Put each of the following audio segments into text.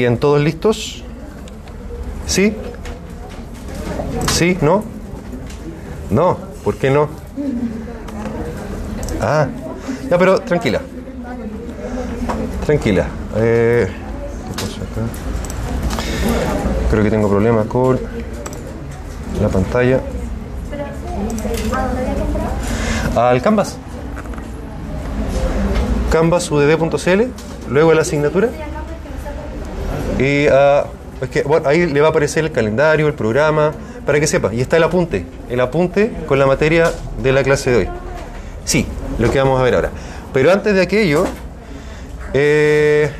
Bien, ¿todos listos? ¿Sí? ¿Sí? ¿No? No, ¿por qué no? Ah, ya, pero tranquila. Tranquila. Eh. Creo que tengo problemas con la pantalla. Al Canvas. Canvas.udb.cl, luego la asignatura. Y ah, es que, ahí le va a aparecer el calendario, el programa, para que sepa. Y está el apunte, el apunte con la materia de la clase de hoy. Sí, lo que vamos a ver ahora. Pero antes de aquello, eh,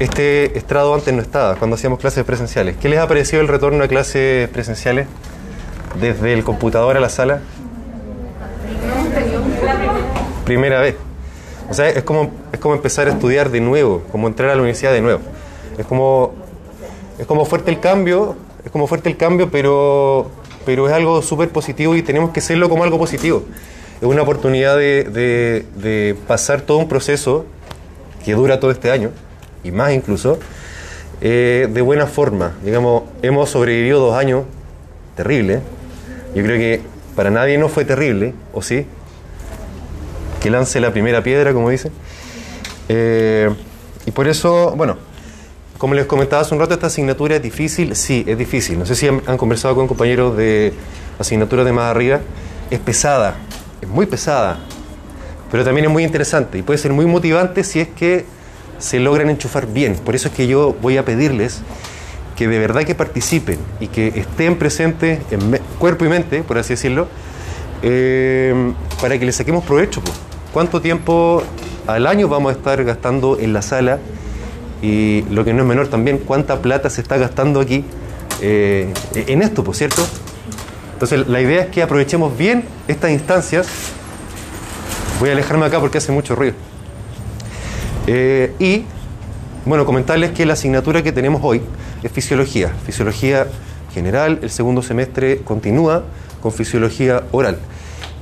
este estrado antes no estaba, cuando hacíamos clases presenciales. ¿Qué les ha parecido el retorno a clases presenciales? Desde el computador a la sala. Primera vez. O sea, es como, es como empezar a estudiar de nuevo, como entrar a la universidad de nuevo. Es como, es como fuerte el cambio, es como fuerte el cambio, pero, pero es algo súper positivo y tenemos que hacerlo como algo positivo. Es una oportunidad de, de, pasar todo un proceso que dura todo este año, y más incluso, eh, de buena forma. Digamos, hemos sobrevivido dos años terribles. Yo creo que para nadie no fue terrible, ¿o sí? Que lance la primera piedra, como dice. Eh, y por eso, bueno, como les comentaba hace un rato, esta asignatura es difícil. Sí, es difícil. No sé si han, conversado con compañeros de asignaturas de más arriba. Es pesada, es muy pesada, pero también es muy interesante y puede ser muy motivante si es que se logran enchufar bien. Por eso es que yo voy a pedirles que de verdad que participen y que estén presentes en cuerpo y mente, por así decirlo, eh, para que le saquemos provecho. ¿Cuánto tiempo al año vamos a estar gastando en la sala? Y lo que no es menor también, ¿cuánta plata se está gastando aquí eh, en esto, por cierto? Entonces la idea es que aprovechemos bien estas instancias. Voy a alejarme acá porque hace mucho ruido. Eh, y, bueno, comentarles que la asignatura que tenemos hoy es fisiología. Fisiología general, el segundo semestre continúa con fisiología oral.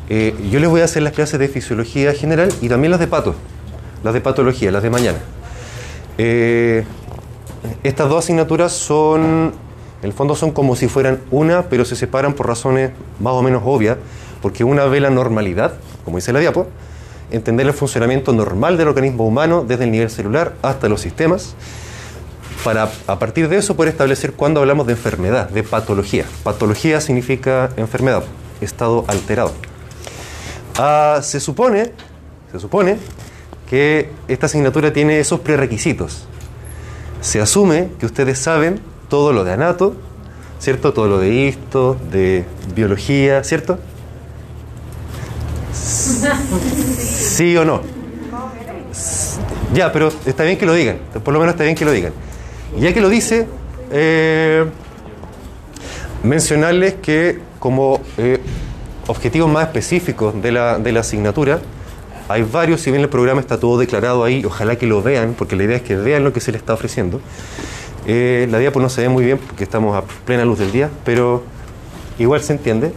Eh, yo les voy a hacer las clases de fisiología general y también las de pato, las de patología, las de mañana. Eh, estas dos asignaturas son, en el fondo son como si fueran una, pero se separan por razones más o menos obvias, porque una ve la normalidad, como dice la diapo, entender el funcionamiento normal del organismo humano desde el nivel celular hasta los sistemas, para a partir de eso poder establecer cuándo hablamos de enfermedad, de patología. Patología significa enfermedad, estado alterado. Ah, se supone, se supone que esta asignatura tiene esos prerequisitos. Se asume que ustedes saben todo lo de anato, ¿cierto? Todo lo de histo, de biología, ¿cierto? ¿Sí o no? Ya, pero está bien que lo digan, por lo menos está bien que lo digan. Ya que lo dice, eh, mencionarles que como eh, objetivos más específicos de la, de la asignatura, hay varios, si bien el programa está todo declarado ahí, ojalá que lo vean, porque la idea es que vean lo que se les está ofreciendo. Eh, la diapo no se ve muy bien porque estamos a plena luz del día, pero igual se entiende.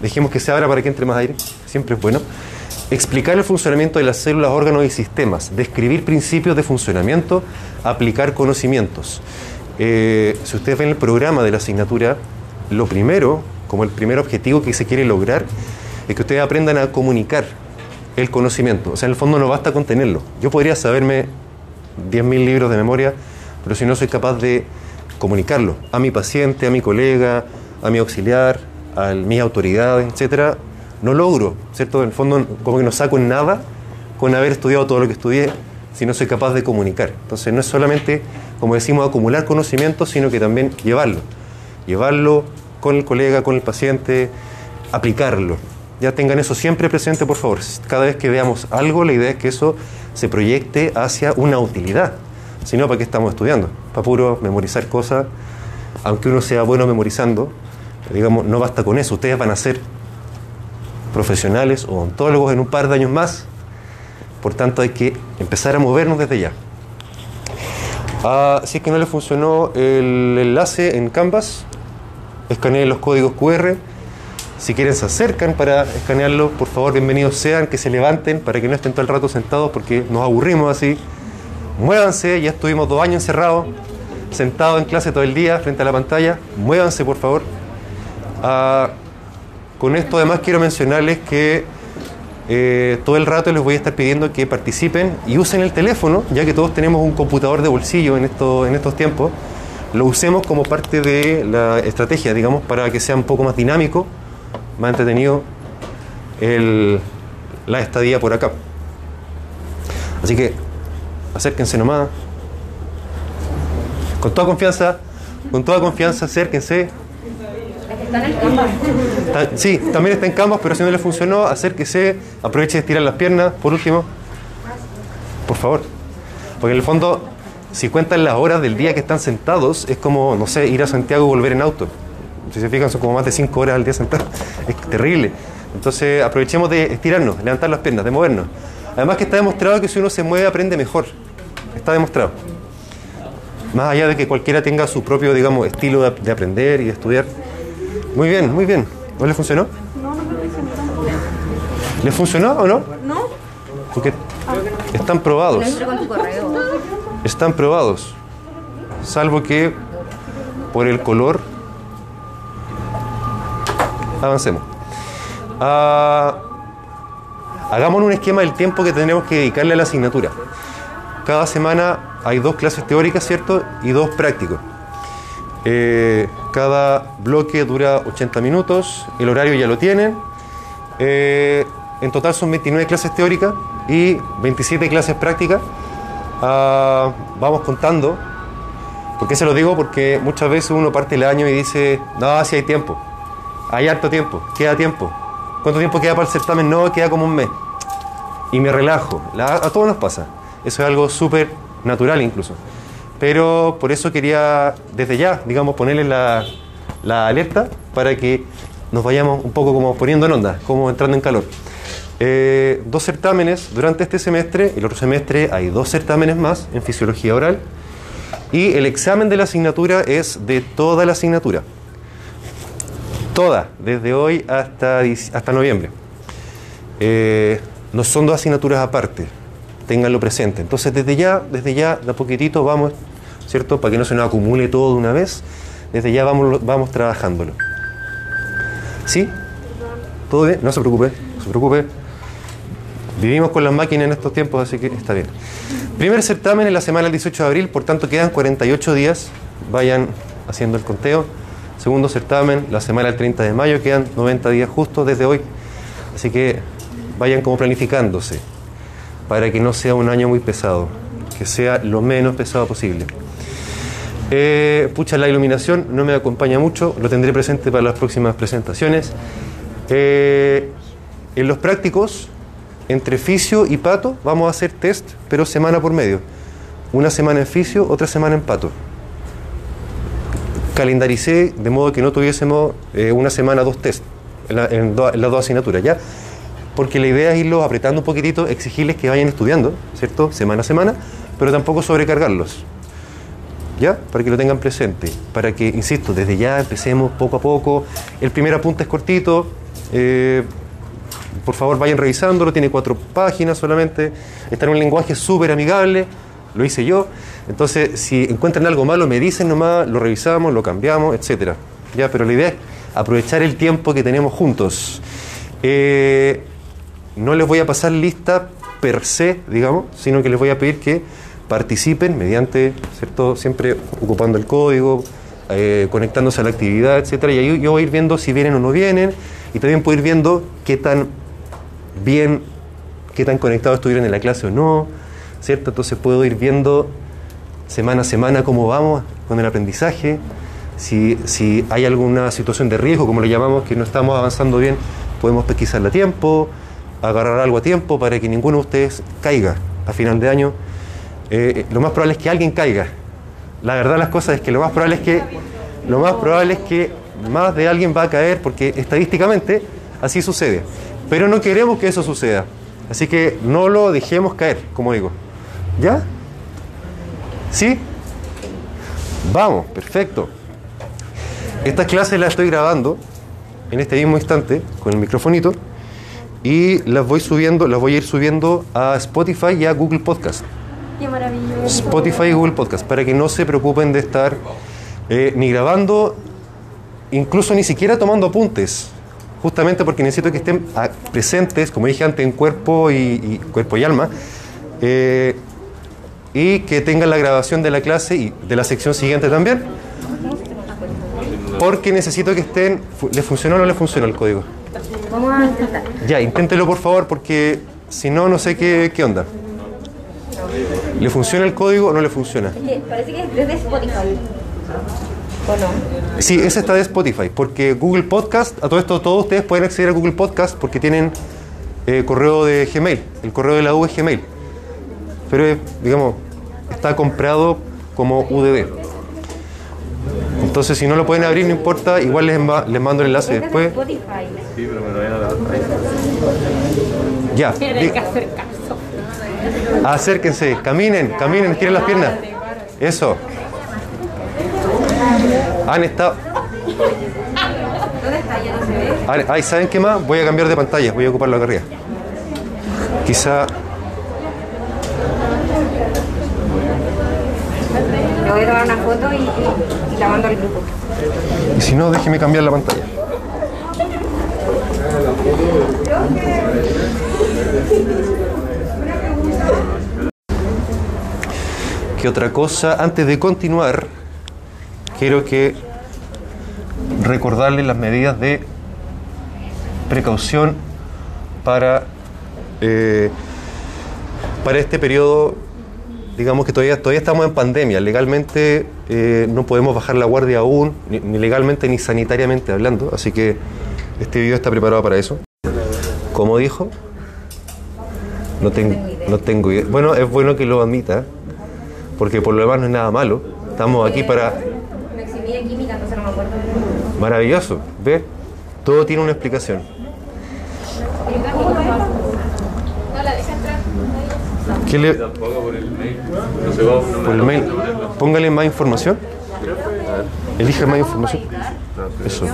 Dejemos que se abra para que entre más aire, siempre es bueno. Explicar el funcionamiento de las células, órganos y sistemas, describir principios de funcionamiento, aplicar conocimientos. Eh, si ustedes ven el programa de la asignatura, lo primero, como el primer objetivo que se quiere lograr, es que ustedes aprendan a comunicar el conocimiento. O sea, en el fondo no basta con tenerlo. Yo podría saberme 10.000 libros de memoria, pero si no soy capaz de comunicarlo a mi paciente, a mi colega, a mi auxiliar, a mis autoridades, etcétera, no logro, ¿cierto? En el fondo, como que no saco en nada con haber estudiado todo lo que estudié, si no soy capaz de comunicar. Entonces, no es solamente, como decimos, acumular conocimiento, sino que también llevarlo. Llevarlo con el colega, con el paciente, aplicarlo. Ya tengan eso siempre presente, por favor. Cada vez que veamos algo, la idea es que eso se proyecte hacia una utilidad. Si no, ¿para qué estamos estudiando? Para puro memorizar cosas. Aunque uno sea bueno memorizando, digamos, no basta con eso. Ustedes van a ser profesionales o ontólogos en un par de años más. Por tanto, hay que empezar a movernos desde ya. Ah, si es que no les funcionó el enlace en Canvas, escaneen los códigos QR. Si quieren se acercan para escanearlo, por favor, bienvenidos sean, que se levanten para que no estén todo el rato sentados porque nos aburrimos así. muévanse, ya estuvimos dos años encerrados, sentados en clase todo el día frente a la pantalla, muévanse por favor. Ah, con esto además quiero mencionarles que eh, todo el rato les voy a estar pidiendo que participen y usen el teléfono, ya que todos tenemos un computador de bolsillo en, esto, en estos tiempos. Lo usemos como parte de la estrategia, digamos, para que sea un poco más dinámico, más entretenido el, la estadía por acá. Así que acérquense nomás. Con toda confianza, con toda confianza, acérquense. Está en Canvas. Sí, también está en Canvas, pero si no le funcionó, acérquese, aproveche de estirar las piernas, por último. Por favor. Porque en el fondo, si cuentan las horas del día que están sentados, es como, no sé, ir a Santiago y volver en auto. Si se fijan, son como más de 5 horas al día sentados. Es terrible. Entonces, aprovechemos de estirarnos, levantar las piernas, de movernos. Además que está demostrado que si uno se mueve, aprende mejor. Está demostrado. Más allá de que cualquiera tenga su propio, digamos, estilo de, de aprender y de estudiar. Muy bien, muy bien. ¿No le funcionó? No, no me funcionó. ¿Le funcionó o no? No, Porque están probados. Están probados. Salvo que por el color. Avancemos. Ah, hagamos un esquema del tiempo que tenemos que dedicarle a la asignatura. Cada semana hay dos clases teóricas, ¿cierto? Y dos prácticos. Eh, cada bloque dura 80 minutos, el horario ya lo tienen. Eh, en total son 29 clases teóricas y 27 clases prácticas. Ah, vamos contando. ¿Por qué se lo digo? Porque muchas veces uno parte el año y dice, no, si hay tiempo. Hay harto tiempo, queda tiempo. ¿Cuánto tiempo queda para el certamen? No, queda como un mes. Y me relajo. La- a todos nos pasa. Eso es algo súper natural incluso. Pero por eso quería desde ya, digamos, ponerle la, la alerta para que nos vayamos un poco como poniendo en onda, como entrando en calor. Eh, dos certámenes durante este semestre, el otro semestre hay dos certámenes más en fisiología oral y el examen de la asignatura es de toda la asignatura. Toda, desde hoy hasta, hasta noviembre. Eh, no son dos asignaturas aparte, ténganlo presente. Entonces, desde ya, desde ya, de a poquitito vamos, ¿cierto? Para que no se nos acumule todo de una vez, desde ya vamos, vamos trabajándolo. ¿Sí? ¿Todo bien? No se preocupe, no se preocupe. Vivimos con las máquinas en estos tiempos, así que está bien. Primer certamen en la semana del 18 de abril, por tanto quedan 48 días. Vayan haciendo el conteo. Segundo certamen, la semana del 30 de mayo, quedan 90 días justo desde hoy. Así que vayan como planificándose para que no sea un año muy pesado, que sea lo menos pesado posible. Eh, pucha, la iluminación no me acompaña mucho, lo tendré presente para las próximas presentaciones. Eh, en los prácticos, entre fisio y pato, vamos a hacer test, pero semana por medio. Una semana en fisio, otra semana en pato. Calendaricé de modo que no tuviésemos eh, una semana dos test en, la- las dos asignaturas, ¿ya? Porque la idea es irlos apretando un poquitito, exigirles que vayan estudiando, ¿cierto? Semana a semana, pero tampoco sobrecargarlos. ¿Ya? Para que lo tengan presente. Para que, insisto, desde ya empecemos poco a poco. El primer apunte es cortito. eh, por favor, vayan revisándolo. Tiene cuatro páginas solamente. Está en un lenguaje súper amigable. Lo hice yo. Entonces, si encuentran algo malo, me dicen nomás, lo revisamos, lo cambiamos, etcétera. Ya, pero la idea es aprovechar el tiempo que tenemos juntos. Eh, no les voy a pasar lista per se, digamos, sino que les voy a pedir que participen mediante, ¿cierto? Siempre ocupando el código, eh, conectándose a la actividad, etcétera. Y ahí yo voy a ir viendo si vienen o no vienen, y también puedo ir viendo qué tan bien, qué tan conectados estuvieron en la clase o no, ¿cierto? Entonces puedo ir viendo semana a semana cómo vamos con el aprendizaje, si, si hay alguna situación de riesgo, como lo llamamos, que no estamos avanzando bien, podemos pesquisarla a tiempo, agarrar algo a tiempo para que ninguno de ustedes caiga a final de año. Eh, lo más probable es que alguien caiga. La verdad las cosas es que lo más probable es que lo más probable es que más de alguien va a caer porque estadísticamente así sucede. Pero no queremos que eso suceda. Así que no lo dejemos caer, como digo. ¿Ya? ¿Sí? Vamos, perfecto. Estas clases las estoy grabando en este mismo instante con el microfonito y las voy subiendo, las voy a ir subiendo a Spotify y a Google Podcast. Qué maravilloso. Spotify y Google Podcast, para que no se preocupen de estar eh, ni grabando, incluso ni siquiera tomando apuntes, justamente porque necesito que estén presentes, como dije antes, en cuerpo y, y cuerpo y alma, eh, y que tengan la grabación de la clase y de la sección siguiente también, porque necesito que estén, ¿le funcionó o no le funcionó el código? Vamos a intentar. Ya, inténtelo por favor, porque si no, no sé qué, qué onda. ¿Le funciona el código o no le funciona? Parece que es desde Spotify. ¿O no? Sí, ese está de Spotify, porque Google Podcast, a todo esto todos ustedes pueden acceder a Google Podcast porque tienen eh, correo de Gmail, el correo de la U es Gmail. Pero, eh, digamos, está comprado como UDB. Entonces, si no lo pueden abrir, no importa, igual les, ma- les mando el enlace Es después. Sí, pero me lo voy a dar. Ya, Tiene di- que hacer caso. acérquense, caminen, caminen, estiren las piernas. Eso. Han estado. ¿Dónde está? Ya no se ve. Ay, ay, ¿saben qué más? Voy a cambiar de pantalla, voy a ocuparlo acá arriba. Quizá. Le voy a tomar una foto y, y- y la mando al grupo. Y si no, déjeme cambiar la pantalla. ¿Qué otra cosa? Antes de continuar, quiero que recordarles las medidas de precaución para, eh, para este periodo digamos que todavía, todavía estamos en pandemia. Legalmente eh, no podemos bajar la guardia aún, ni, ni legalmente ni sanitariamente hablando. Así que este video está preparado para eso. Como dijo, no, ten- no tengo idea. Bueno, es bueno que lo admita, porque por lo demás no es nada malo. Estamos aquí para... Me exhibí de química, entonces no me acuerdo. Maravilloso, ¿ves? Todo tiene una explicación. ¿Qué le, por el mail. No sé cómo. No me por el mail? Póngale más información. Elige más información. Eso.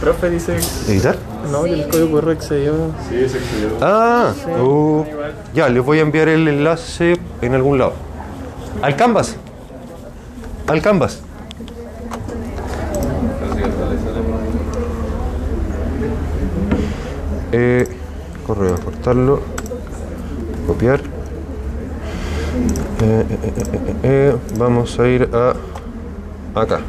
Profe dice ¿Editar? no, que el código QR excedió. Sí, es excedió. Ah, uh, ya, les voy a enviar el enlace en algún lado. Al Canvas. Al Canvas. Eh, correo, cortarlo. Copiar. Eh, eh, eh, vamos a ir a acá.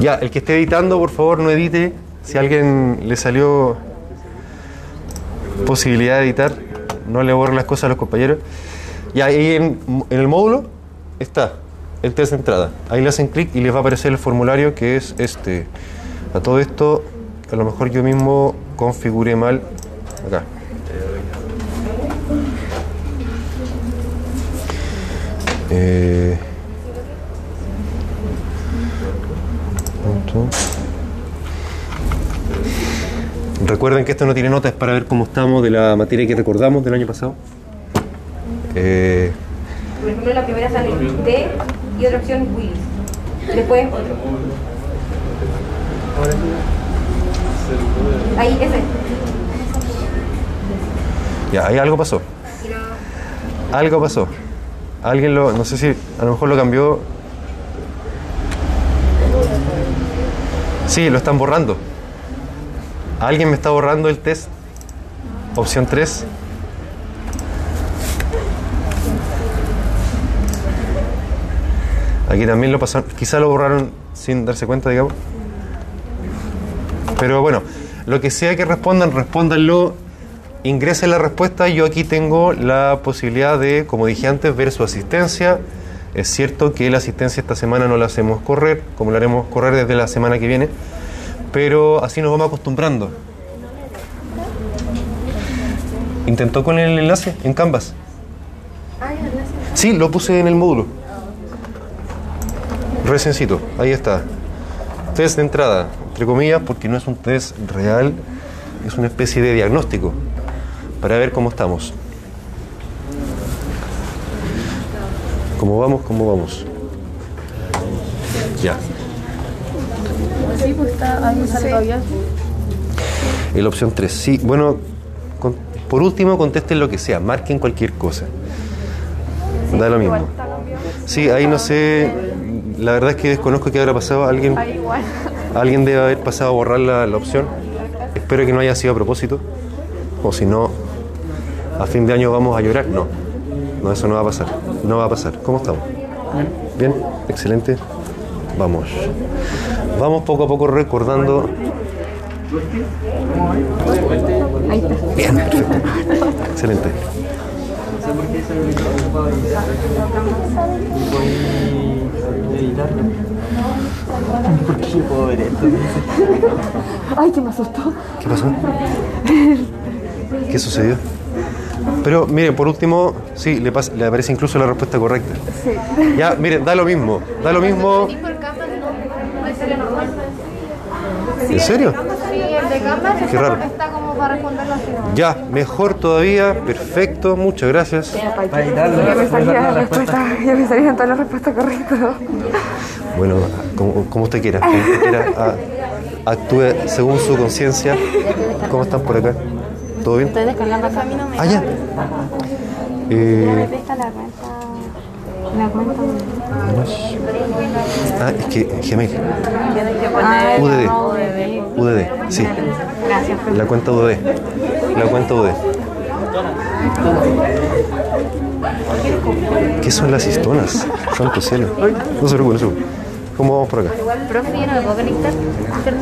Ya, el que esté editando, por favor, no edite. Si a alguien le salió posibilidad de editar, no le borre las cosas a los compañeros. Y ahí en el módulo está el test de entrada. Ahí le hacen clic y les va a aparecer el formulario que es este. A todo esto, a lo mejor yo mismo configuré mal acá. Eh. Recuerden que esto no tiene notas para ver cómo estamos de la materia que recordamos del año pasado. Eh, Por ejemplo, la primera sale y otra opción Willis. Después otro. Ahí, ese. ya, ahí algo pasó. Algo pasó. Alguien lo, no sé si a lo mejor lo cambió. Sí, lo están borrando. Alguien me está borrando el test. Opción 3. Aquí también lo pasaron. Quizá lo borraron sin darse cuenta, digamos. Pero bueno, lo que sea que respondan, respóndanlo. Ingresen la respuesta. Yo aquí tengo la posibilidad de, como dije antes, ver su asistencia. Es cierto que la asistencia esta semana no la hacemos correr, como la haremos correr desde la semana que viene, pero así nos vamos acostumbrando. ¿Intentó con el enlace en Canvas? Ah. Sí, lo puse en el módulo. Recencito, ahí está. Test de entrada, entre comillas, porque no es un test real, es una especie de diagnóstico para ver cómo estamos. ¿Cómo vamos? ¿Cómo vamos? Ya. Sí, pues está ahí la opción 3, sí. Bueno, con- por último, contesten lo que sea, marquen cualquier cosa. Da lo mismo. Sí, ahí no sé, la verdad es que desconozco qué habrá pasado. Alguien, alguien debe haber pasado a borrar la, la opción. Espero que no haya sido a propósito. O si no, a fin de año vamos a llorar. No, no, eso no va a pasar. No va a pasar. ¿Cómo estamos? Bien, excelente. Vamos. Vamos poco a poco recordando. Bien, perfecto. Excelente. ¿Por qué yo puedo ver esto? Ay, que me asustó. ¿Qué pasó? ¿Qué sucedió? Pero miren, por último, sí, le, pas- le aparece incluso la respuesta correcta. Ya, miren, da lo mismo. Da lo mismo. ¿En serio? Sí, el de Canvas Qué raro. está como para responderlo así. ¿no? Ya, mejor todavía. Perfecto, muchas gracias. Para editarlo. Ya me salía la la respuesta, ya me salían todas las respuestas correctas. Bueno, como, como usted quiera. Como usted quiera, a- actúe según su conciencia. ¿Cómo están por acá? ¿Todo bien? Estoy descargando acá. A mí no me Ah, ya. Eh, la cuenta. La ah, es que Gmail. Que UDD. UDD. UDD, sí. Gracias. La cuenta UD. La cuenta UD. ¿Qué son las histonas? Santo cielo. No se preocupe, no se preocupe. ¿Cómo vamos por acá? Profe, yo no me puedo conectar.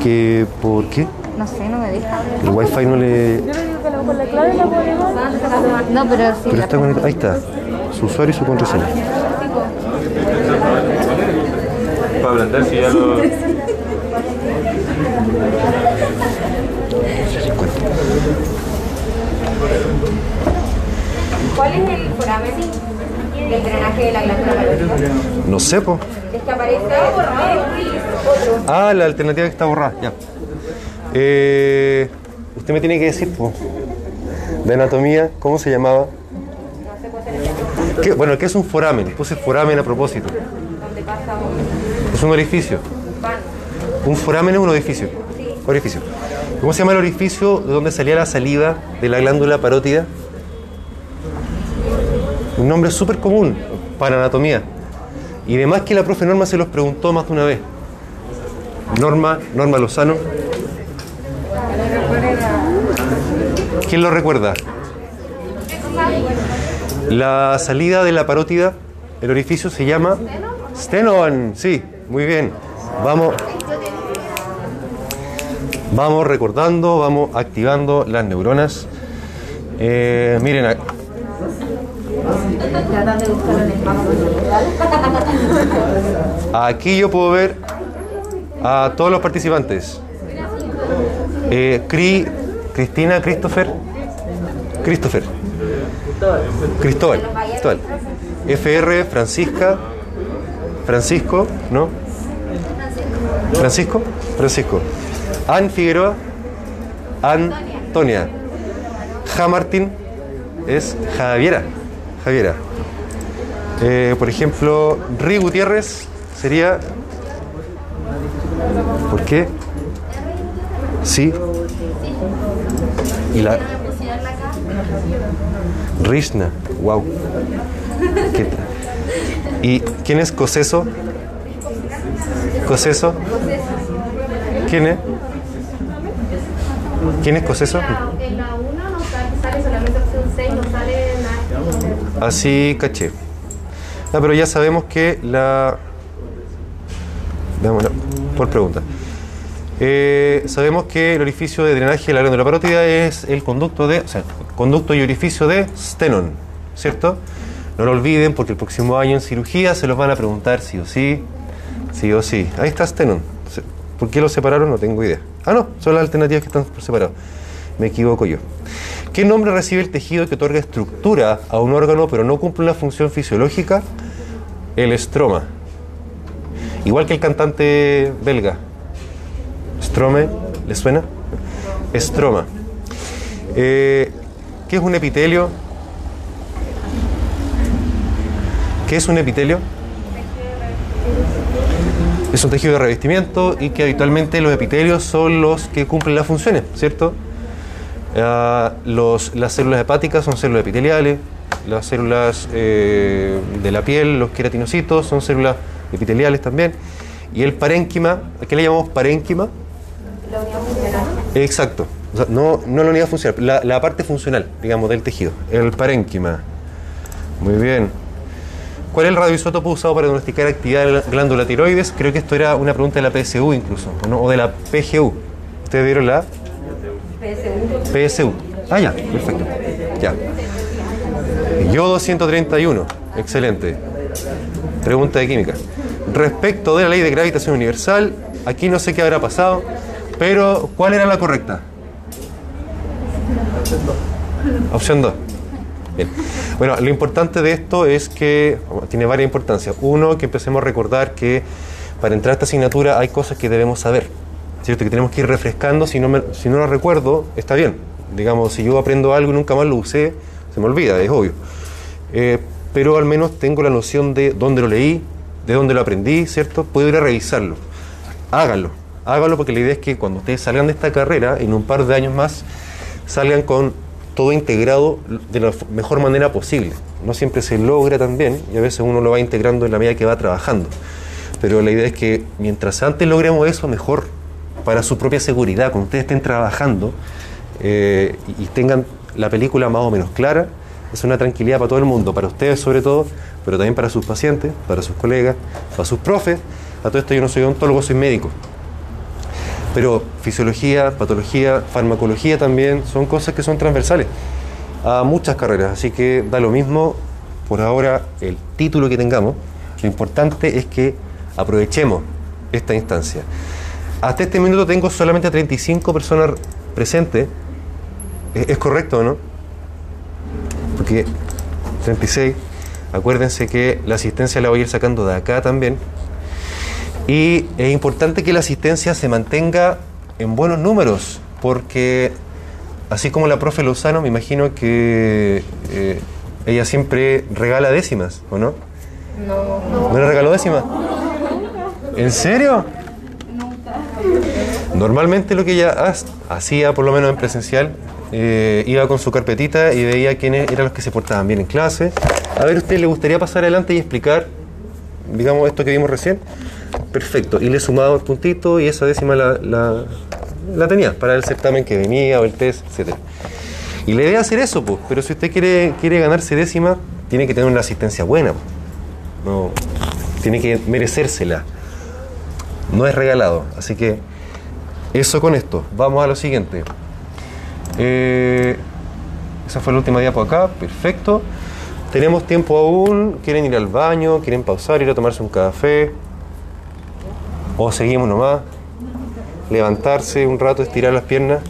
¿Qué, ¿Por qué? No sé, no me deja. El wifi no le... No, pero sí. Pero está conectado. Ahí está. Su usuario y su contraseña. Para aprender si ya lo. ¿Cuál es el foramen del drenaje de la glándula? No sé, po. Es que aparece. Ah, la alternativa que está borrada. Ya. Eh, usted me tiene que decir, po. De anatomía, ¿cómo se llamaba? ¿Qué- bueno, ¿qué es un foramen? Puse foramen a propósito. Es un orificio. Un foramen es un orificio. Orificio. ¿Cómo se llama el orificio de donde salía la saliva de la glándula parótida? Un nombre súper común para anatomía. Y además que la profe Norma se los preguntó más de una vez. Norma, Norma Lozano. ¿Quién lo recuerda? La salida de la parótida, el orificio se llama Stenon. Sí, muy bien. Vamos. Vamos recordando, vamos activando las neuronas. Eh, miren, aquí yo puedo ver a todos los participantes. Eh, Cri, Cristina, Christopher, Christopher, Cristóbal, Cristóbal, FR, Francisca, Francisco, ¿no? Francisco, Francisco, Ann Figueroa, Antonia, Ja Martín es Javiera, Javiera. Eh, por ejemplo, Ri Gutiérrez sería. ¿Por qué? Sí. Y la. Rishna, wow. ¿Y quién es Coseso? ¿Coseso? ¿Quién es? ¿Quién es Coseso? En la 1 no sale, solamente opción 6, no sale nada. Así caché. Ah, pero ya sabemos que la. Veámoslo, por pregunta. Eh, sabemos que el orificio de drenaje de la glándula parótida es el conducto de, o sea, conducto y orificio de Stenon, ¿cierto? No lo olviden porque el próximo año en cirugía se los van a preguntar sí o sí, sí o sí. Ahí está Stenon. ¿Por qué lo separaron? No tengo idea. Ah, no, son las alternativas que están por. Me equivoco yo. ¿Qué nombre recibe el tejido que otorga estructura a un órgano pero no cumple una función fisiológica? El estroma. Igual que el cantante belga. Strome, ¿le suena? Estroma. Eh, ¿Qué es un epitelio? ¿Qué es un epitelio? es un tejido de revestimiento y que habitualmente los epitelios son los que cumplen las funciones, ¿cierto? Ah, los- las células hepáticas son células epiteliales, las células eh, de la piel, los queratinocitos, son células epiteliales también. Y el parénquima, ¿a qué le llamamos parénquima? Exacto. No, no la unidad funcional, la, la parte funcional, digamos, del tejido. El parénquima. Muy bien. ¿Cuál es el radioisótopo usado para diagnosticar actividad de la glándula tiroides? Creo que esto era una pregunta de la PSU incluso, ¿o, de la PGU. ¿Ustedes vieron la PSU? Ah, ya, perfecto. Ya. Yodo 131. Excelente. Pregunta de química. Respecto de la ley de gravitación universal, aquí no sé qué habrá pasado, pero ¿cuál era la correcta? Opción 2. Bien. Bueno, lo importante de esto es que tiene varias importancias. Uno, que empecemos a recordar que para entrar a esta asignatura hay cosas que debemos saber. ¿Cierto? Que tenemos que ir refrescando. Si no, me- si no lo recuerdo, está bien. Digamos, si yo aprendo algo y nunca más lo usé, se me olvida, es obvio. Eh, pero al menos tengo la noción de dónde lo leí, de dónde lo aprendí, ¿cierto? Puedo ir a revisarlo. Háganlo. Háganlo porque la idea es que cuando ustedes salgan de esta carrera, en un par de años más, salgan con todo integrado de la mejor manera posible. No siempre se logra también y a veces uno lo va integrando en la medida que va trabajando. Pero la idea es que mientras antes logremos eso, mejor para su propia seguridad, cuando ustedes estén trabajando eh, y tengan la película más o menos clara, es una tranquilidad para todo el mundo, para ustedes sobre todo, pero también para sus pacientes, para sus colegas, para sus profes. A todo esto yo no soy odontólogo, soy médico. Pero fisiología, patología, farmacología también son cosas que son transversales a muchas carreras. Así que da lo mismo por ahora el título que tengamos. Lo importante es que aprovechemos esta instancia. Hasta este minuto tengo solamente 35 personas presentes. ¿Es, correcto o no? Porque 36. Acuérdense que la asistencia la voy a ir sacando de acá también. Y es importante que la asistencia se mantenga en buenos números, porque así como la profe Lozano, me imagino que eh, ella siempre regala décimas, ¿o no? No. ¿No le regaló décimas? ¿En serio? Normalmente lo que ella hacía, por lo menos en presencial, eh, iba con su carpetita y veía quiénes eran los que se portaban bien en clase. A ver, ¿usted le gustaría pasar adelante y explicar, digamos, esto que vimos recién? Perfecto. Y le sumaba el puntito y esa décima la, la, tenía para el certamen que venía o el test, etcétera. Y la idea es hacer eso, pues. Pero si usted quiere, quiere ganarse décima, tiene que tener una asistencia buena. No, tiene que merecérsela. No es regalado. Así que eso con esto. Vamos a lo siguiente. Eh, esa fue la última diapo acá. Perfecto. Tenemos tiempo aún. ¿Quieren ir al baño? ¿Quieren pausar? ¿Ir a tomarse un café? ¿O seguimos nomás? Levantarse un rato, estirar las piernas.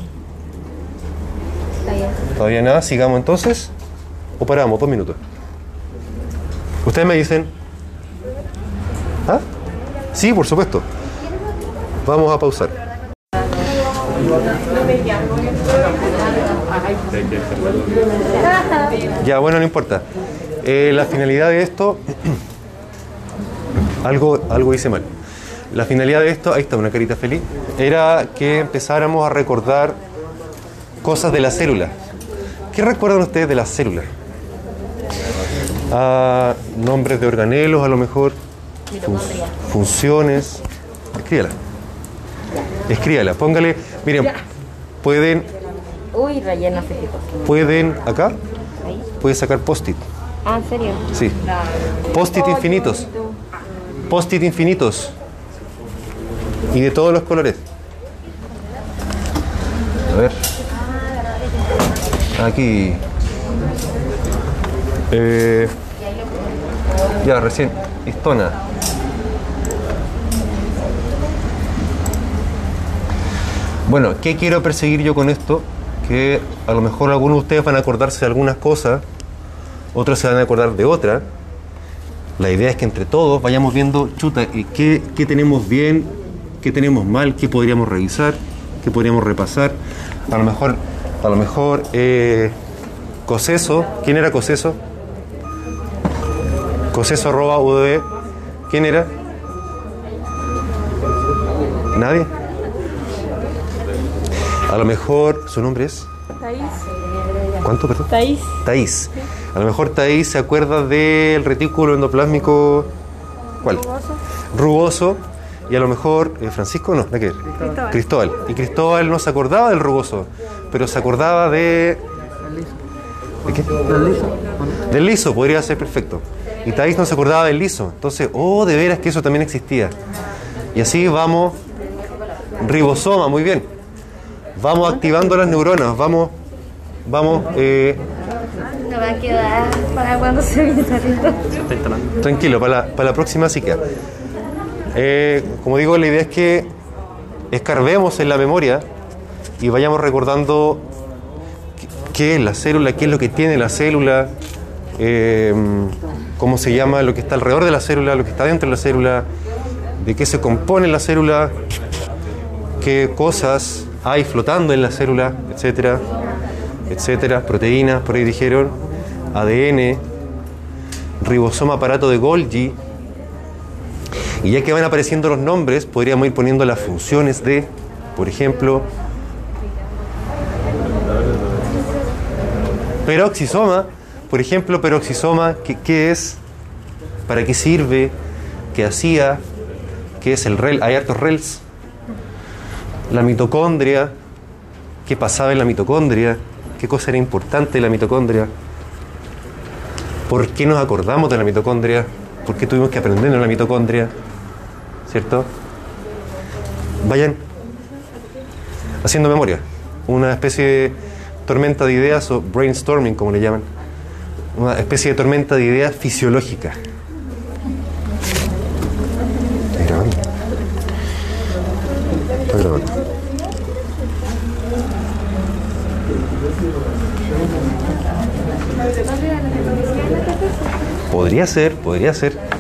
Todavía nada. Sigamos entonces. ¿O paramos? Dos minutos. Ustedes me dicen. ¿Ah? Sí, por supuesto. Vamos a pausar. Ya, bueno, no importa. Eh, la finalidad de esto, algo, algo hice mal. La finalidad de esto, ahí está una carita feliz, era que empezáramos a recordar cosas de la célula. ¿Qué recuerdan ustedes de la célula? Ah, nombres de organelos, a lo mejor, fun- funciones. Escríbala. Escríbala, póngale. Miren, pueden, Uy, físico. pueden acá, puede sacar post-it. Ah, ¿en serio? Sí. Post-it infinitos. Post-it infinitos. Y de todos los colores. A ver. Aquí. Eh, ya, recién. Histona. Bueno, ¿qué quiero perseguir yo con esto? Que a lo mejor algunos de ustedes van a acordarse de algunas cosas, otros se van a acordar de otras. La idea es que entre todos vayamos viendo, chuta, ¿y ¿qué, qué tenemos bien? ¿Qué tenemos mal? ¿Qué podríamos revisar? ¿Qué podríamos repasar? A lo mejor, a lo mejor, eh, Coseso, ¿quién era Coseso? Coseso arroba UDB, ¿quién era? ¿Nadie? A lo mejor, ¿su nombre es? Taís. ¿Cuánto, perdón? Taís. Taís. A lo mejor Taís se acuerda del retículo endoplásmico. ¿Cuál? Rugoso. Y a lo mejor. eh, ¿Francisco? No, ¿de qué? Cristóbal. Cristóbal. Y Cristóbal no se acordaba del rugoso, pero se acordaba de. ¿De qué? Del liso, podría ser perfecto. Y Taís no se acordaba del liso. Entonces, oh, de veras que eso también existía. Y así vamos. Ribosoma, muy bien. Vamos activando las neuronas, vamos. Vamos. eh, No va a quedar para cuando se viene. Tranquilo, para la, para la próxima sí queda. Eh, como digo, la idea es que escarbemos en la memoria y vayamos recordando qué- es la célula, qué es lo que tiene la célula, eh, cómo se llama lo que está alrededor de la célula, lo que está dentro de la célula, de qué se compone la célula, qué cosas hay flotando en la célula, etcétera, etcétera, proteínas, por ahí dijeron, ADN, ribosoma aparato de Golgi. Y ya que van apareciendo los nombres, podríamos ir poniendo las funciones de, por ejemplo, peroxisoma. Por ejemplo, peroxisoma, ¿qué, es? ¿Para qué sirve? ¿Qué hacía? ¿Qué es el REL? Hay hartos RELs. La mitocondria. ¿Qué pasaba en la mitocondria? ¿Qué cosa era importante en la mitocondria? ¿Por qué nos acordamos de la mitocondria? ¿Por qué tuvimos que aprender en la mitocondria? ¿Cierto? Vayan haciendo memoria. Una especie de tormenta de ideas o brainstorming, como le llaman. Una especie de tormenta de ideas fisiológica. Podría ser, podría ser.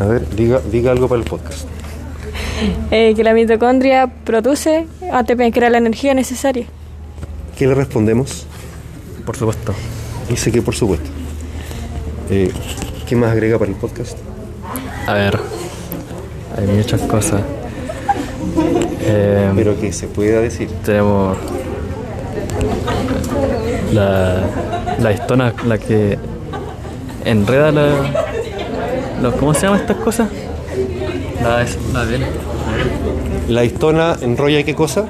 A ver, diga, diga algo para el podcast. Eh, que la mitocondria produce ATP, que era la energía necesaria. ¿Qué le respondemos? Por supuesto. Dice que por supuesto. Eh, ¿Qué más agrega para el podcast? A ver. Hay muchas cosas. Eh, Pero que se pueda decir. tenemos la, la histona, la que enreda la, los- ¿Cómo se llaman estas cosas? La, es- la ADN. La histona enrolla qué cosa?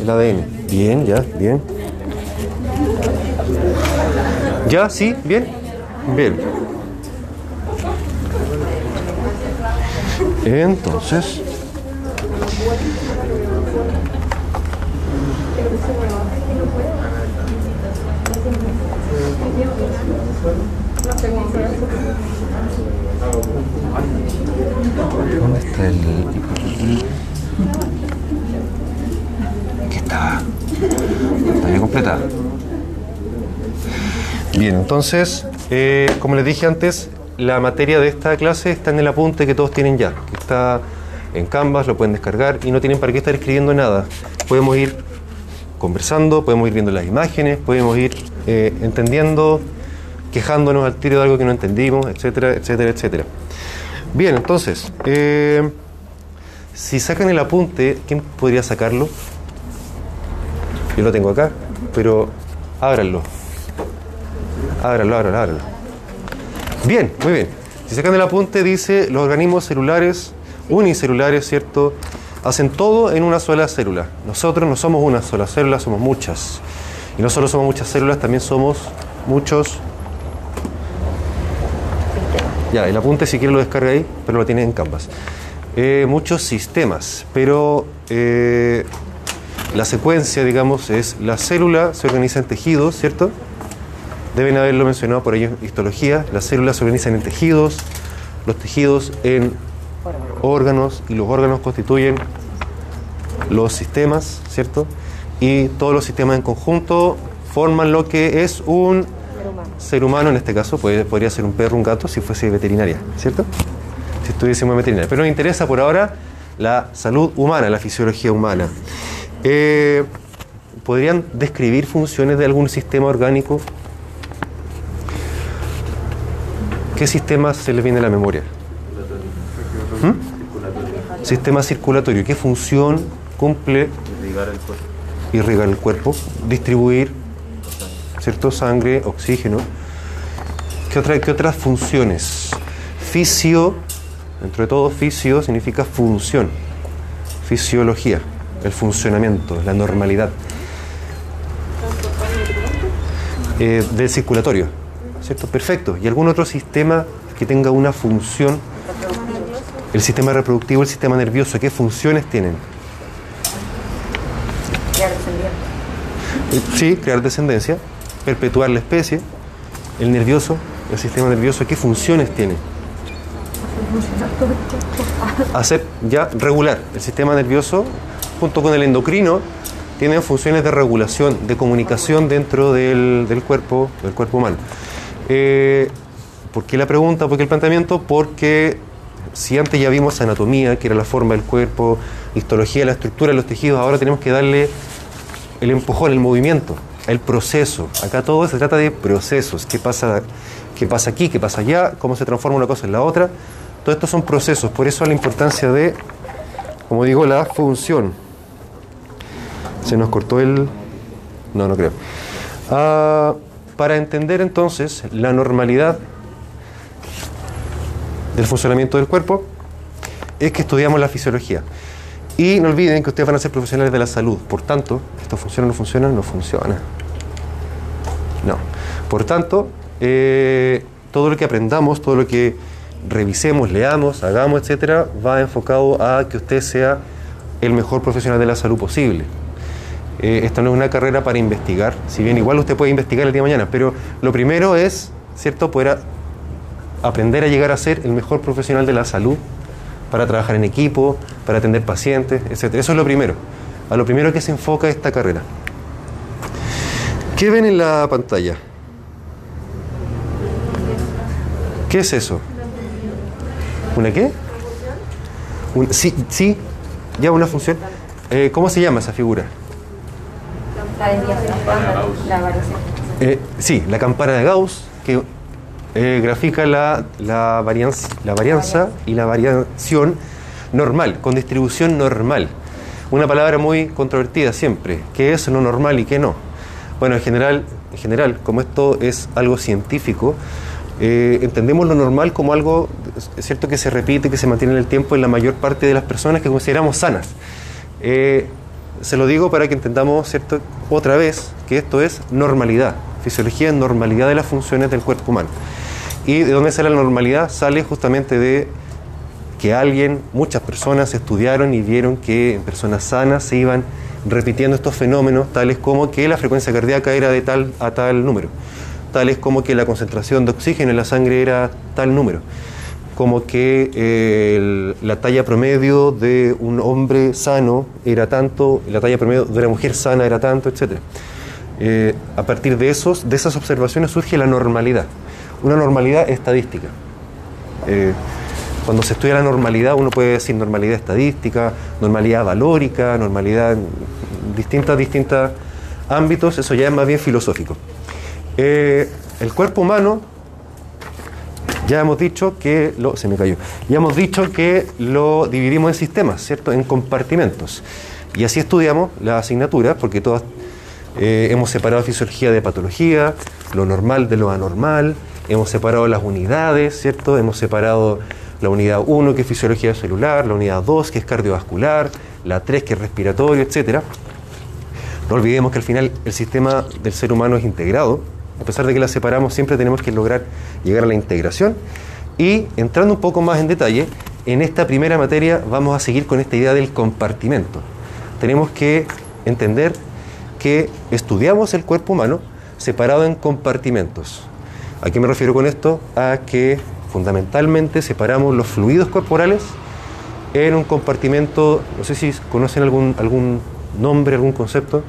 El ADN. Bien, ya, bien. ¿Ya? ¿Sí? ¿Bien? Bien. Entonces... ¿Dónde está el...? Aquí está. Está bien completada. Bien, entonces, eh, como les dije antes, la materia de esta clase está en el apunte que todos tienen ya. Está en Canvas, lo pueden descargar y no tienen para qué estar escribiendo nada. Podemos ir conversando, podemos ir viendo las imágenes, podemos ir eh, entendiendo, quejándonos al tiro de algo que no entendimos, etcétera, etcétera, etcétera. Bien, entonces, eh, si sacan el apunte, ¿quién podría sacarlo? Yo lo tengo acá, pero ábranlo. Ábranlo, ábranlo, ábranlo. Bien, muy bien. Si sacan el apunte, dice los organismos celulares, unicelulares, ¿cierto? Hacen todo en una sola célula. Nosotros no somos una sola célula, somos muchas. Y no solo somos muchas células, también somos muchos. Ya, el apunte si quiere lo descarga ahí, pero lo tiene en Canvas. Eh, muchos sistemas, pero eh, la secuencia, digamos, es la célula se organiza en tejidos, ¿cierto? Deben haberlo mencionado por ahí en histología. Las células se organizan en tejidos, los tejidos en órganos y los órganos constituyen los sistemas, ¿cierto? Y todos los sistemas en conjunto forman lo que es un ser humano, en este caso, puede- podría ser un perro, un gato, si fuese veterinaria, ¿cierto? Si estuviésemos en veterinaria. Pero nos interesa por ahora la salud humana, la fisiología humana. Eh, ¿Podrían describir funciones de algún sistema orgánico? ¿Qué sistema se les viene a la memoria? ¿Mm? Sistema circulatorio. ¿Qué función cumple Irrigar el cuerpo. irrigar el cuerpo? Distribuir, ¿cierto? Sangre, oxígeno. ¿Qué, otra- qué otras funciones? Fisio, dentro de todo, fisio significa función. Fisiología, el funcionamiento, la normalidad. Eh, del circulatorio, ¿cierto? Perfecto. ¿Y algún otro sistema que tenga una función? El sistema reproductivo, el sistema nervioso, ¿qué funciones tienen? Eh, Sí, crear descendencia, perpetuar la especie, el nervioso, el sistema nervioso, ¿qué funciones tiene? Hacer ya regular. El sistema nervioso, junto con el endocrino, tienen funciones de regulación, de comunicación dentro del, del cuerpo, del cuerpo humano. Eh, ¿Por qué la pregunta? ¿Por qué el planteamiento? Porque si antes ya vimos anatomía, que era la forma del cuerpo, histología, la estructura de los tejidos, ahora tenemos que darle el empujón, el movimiento, el proceso. Acá todo se trata de procesos. ¿Qué pasa, qué pasa aquí? ¿Qué pasa allá? ¿Cómo se transforma una cosa en la otra? Todo esto son procesos. Por eso la importancia de, como digo, la función. Se nos cortó el... No, no creo. Ah, para entender entonces la normalidad del funcionamiento del cuerpo, es que estudiamos la fisiología. Y no olviden que ustedes van a ser profesionales de la salud. Por tanto, ¿esto funciona o no funciona? No funciona. No. Por tanto, eh, todo lo que aprendamos, todo lo que revisemos, leamos, hagamos, etcétera, va enfocado a que usted sea el mejor profesional de la salud posible. Eh, esta no es una carrera para investigar, si bien igual usted puede investigar el día de mañana, pero lo primero es, ¿cierto?, poder a- aprender a llegar a ser el mejor profesional de la salud para trabajar en equipo, para atender pacientes, etc. Eso es lo primero. A lo primero que se enfoca esta carrera. ¿Qué ven en la pantalla? ¿Qué es eso? ¿Una qué? Un- sí, sí, ya una función. Eh, ¿Cómo se llama esa figura? La desviación, variación. Eh, sí, la campana de Gauss, que eh, grafica la, la, varianza, la varianza y la variación normal, con distribución normal. Una palabra muy controvertida siempre. ¿Qué es lo normal y qué no? Bueno, en general, en general como esto es algo científico, eh, entendemos lo normal como algo, cierto que se repite, que se mantiene en el tiempo en la mayor parte de las personas que consideramos sanas. Eh, se lo digo para que entendamos, ¿cierto? Otra vez, que esto es normalidad. Fisiología normalidad de las funciones del cuerpo humano. ¿Y de dónde sale la normalidad? Sale justamente de que alguien, muchas personas estudiaron y vieron que en personas sanas se iban repitiendo estos fenómenos, tales como que la frecuencia cardíaca era de tal a tal número, tales como que la concentración de oxígeno en la sangre era tal número, como que eh, la talla promedio de un hombre sano era tanto, la talla promedio de una mujer sana era tanto, etc. Eh, a partir de, esos, de esas observaciones surge la normalidad, una normalidad estadística. Eh, cuando se estudia la normalidad, uno puede decir normalidad estadística, normalidad valórica, normalidad en distintos distintos ámbitos, eso ya es más bien filosófico. Eh, el cuerpo humano, ya hemos dicho que lo, se me cayó, ya hemos dicho que lo dividimos en sistemas, ¿cierto? En compartimentos. Y así estudiamos la asignatura, porque todas eh, hemos separado fisiología de patología, lo normal de lo anormal, hemos separado las unidades, ¿cierto? Hemos separado la unidad 1, que es fisiología celular, la unidad 2, que es cardiovascular, la 3, que es respiratorio, etcétera. No olvidemos que al final el sistema del ser humano es integrado. A pesar de que la separamos, siempre tenemos que lograr llegar a la integración. Y entrando un poco más en detalle, en esta primera materia vamos a seguir con esta idea del compartimento. Tenemos que entender que estudiamos el cuerpo humano separado en compartimentos. ¿A qué me refiero con esto? A que fundamentalmente separamos los fluidos corporales en un compartimento, no sé si conocen algún, algún nombre, algún concepto,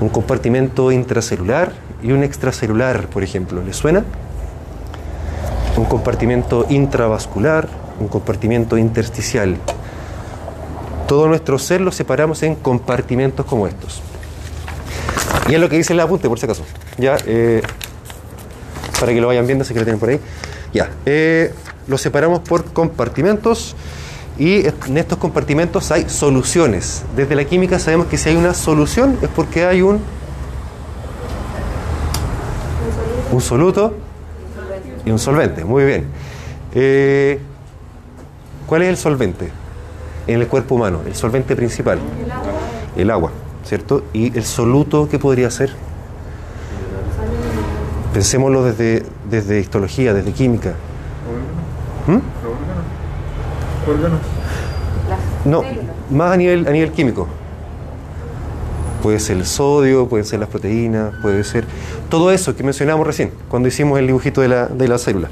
un compartimento intracelular y un extracelular, por ejemplo. ¿Les suena? Un compartimento intravascular, un compartimento intersticial. Todo nuestro ser lo separamos en compartimentos como estos. Y es lo que dice el apunte, por si acaso. Ya, eh, para que lo vayan viendo, si que lo tienen por ahí. Ya, eh, lo separamos por compartimentos Y en estos compartimentos hay soluciones. Desde la química sabemos que si hay una solución es porque hay un, un soluto y un solvente. Muy bien. Eh, ¿Cuál es el solvente en el cuerpo humano? El solvente principal. El agua, ¿cierto? ¿Y el soluto qué podría ser? Pensémoslo desde, desde histología, desde química. ¿Mm? Órganos. No, más a nivel, a nivel químico. Puede ser el sodio, pueden ser las proteínas, puede ser todo eso que mencionamos recién, cuando hicimos el dibujito de la, de la célula.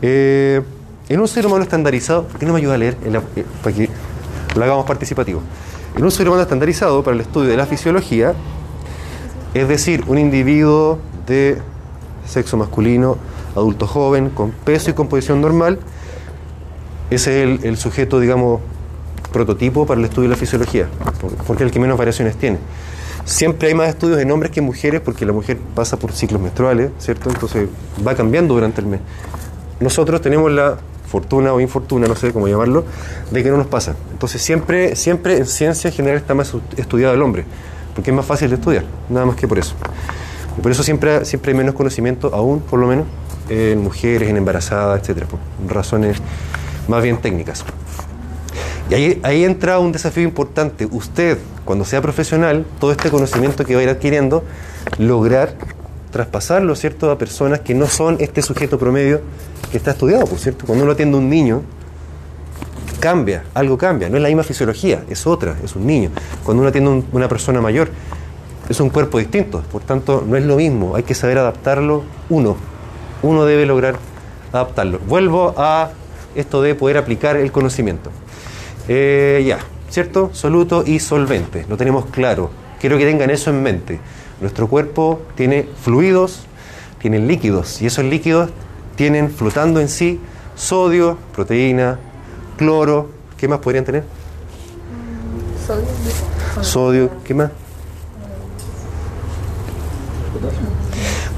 Eh, en un ser humano estandarizado, ¿por qué no me ayuda a leer en la- eh, para que lo hagamos participativo? En un ser humano estandarizado para el estudio de la fisiología, es decir, un individuo de sexo masculino, adulto joven, con peso y composición normal, ese es el, sujeto, digamos, prototipo para el estudio de la fisiología, por- porque es el que menos variaciones tiene. Siempre hay más estudios en hombres que en mujeres, porque la mujer pasa por ciclos menstruales, ¿cierto? Entonces va cambiando durante el mes. Nosotros tenemos la fortuna o infortuna, no sé cómo llamarlo, de que no nos pasa. Entonces siempre, siempre en ciencia en general está más estudiado el hombre, porque es más fácil de estudiar, nada más que por eso. Y por eso siempre, siempre hay menos conocimiento, aún por lo menos, en mujeres, en embarazadas, etcétera, por razones más bien técnicas. Y ahí, entra un desafío importante. Usted, cuando sea profesional, todo este conocimiento que va a ir adquiriendo, lograr traspasarlo, ¿cierto?, a personas que no son este sujeto promedio que está estudiado, por cierto. Cuando uno atiende a un niño, cambia, algo cambia. No es la misma fisiología, es otra, es un niño. Cuando uno atiende a un- una persona mayor, es un cuerpo distinto. Por tanto, no es lo mismo. Hay que saber adaptarlo uno. Uno debe lograr adaptarlo. Vuelvo a esto de poder aplicar el conocimiento. Eh, ya, ¿cierto? Soluto y solvente. Lo tenemos claro. Quiero que tengan eso en mente. Nuestro cuerpo tiene fluidos, tiene líquidos, y esos líquidos tienen flotando en sí sodio, proteína, cloro. ¿Qué más podrían tener? Sodio, ¿qué más?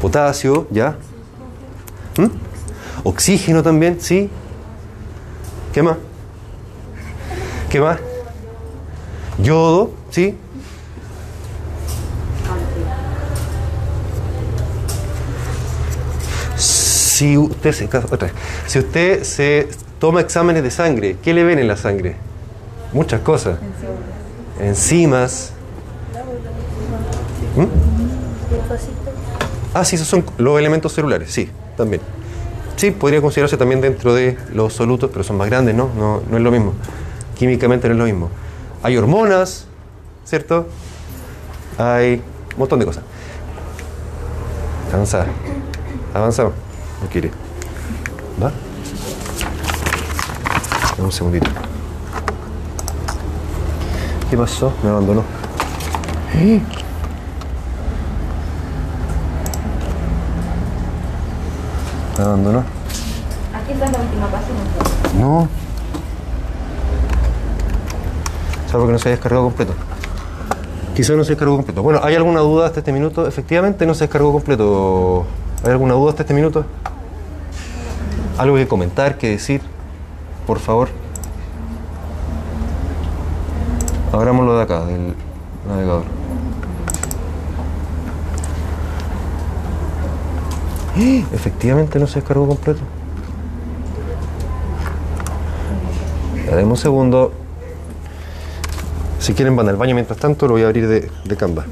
Potasio, ¿ya? ¿Mm? Oxígeno también, ¿sí? ¿Qué más? ¿Qué más? Yodo, ¿sí? Si usted se, otra si usted se toma exámenes de sangre, ¿qué le ven en la sangre? Muchas cosas. Enzimas. ¿Mm? Ah, sí, esos son los elementos celulares, sí, también. Sí, podría considerarse también dentro de los solutos, pero son más grandes, ¿no? No, no es lo mismo. Químicamente no es lo mismo. Hay hormonas, ¿cierto? Hay un montón de cosas. Avanza. Avanzamos. No quiere. ¿Va? Un segundito. ¿Qué pasó? Me abandonó. ¿Eh? Me abandonó. Aquí está la última página. No. Salvo que no se haya descargado completo. Quizá no se descargó completo. Bueno, ¿hay alguna duda hasta este minuto? Efectivamente no se descargó completo. ¿Hay alguna duda hasta este minuto? ¿Algo que comentar, que decir? Por favor. Abrámoslo de acá, del navegador. Efectivamente no se descargó completo. Deme un segundo. Si quieren van al baño mientras tanto, lo voy a abrir de, de Canva.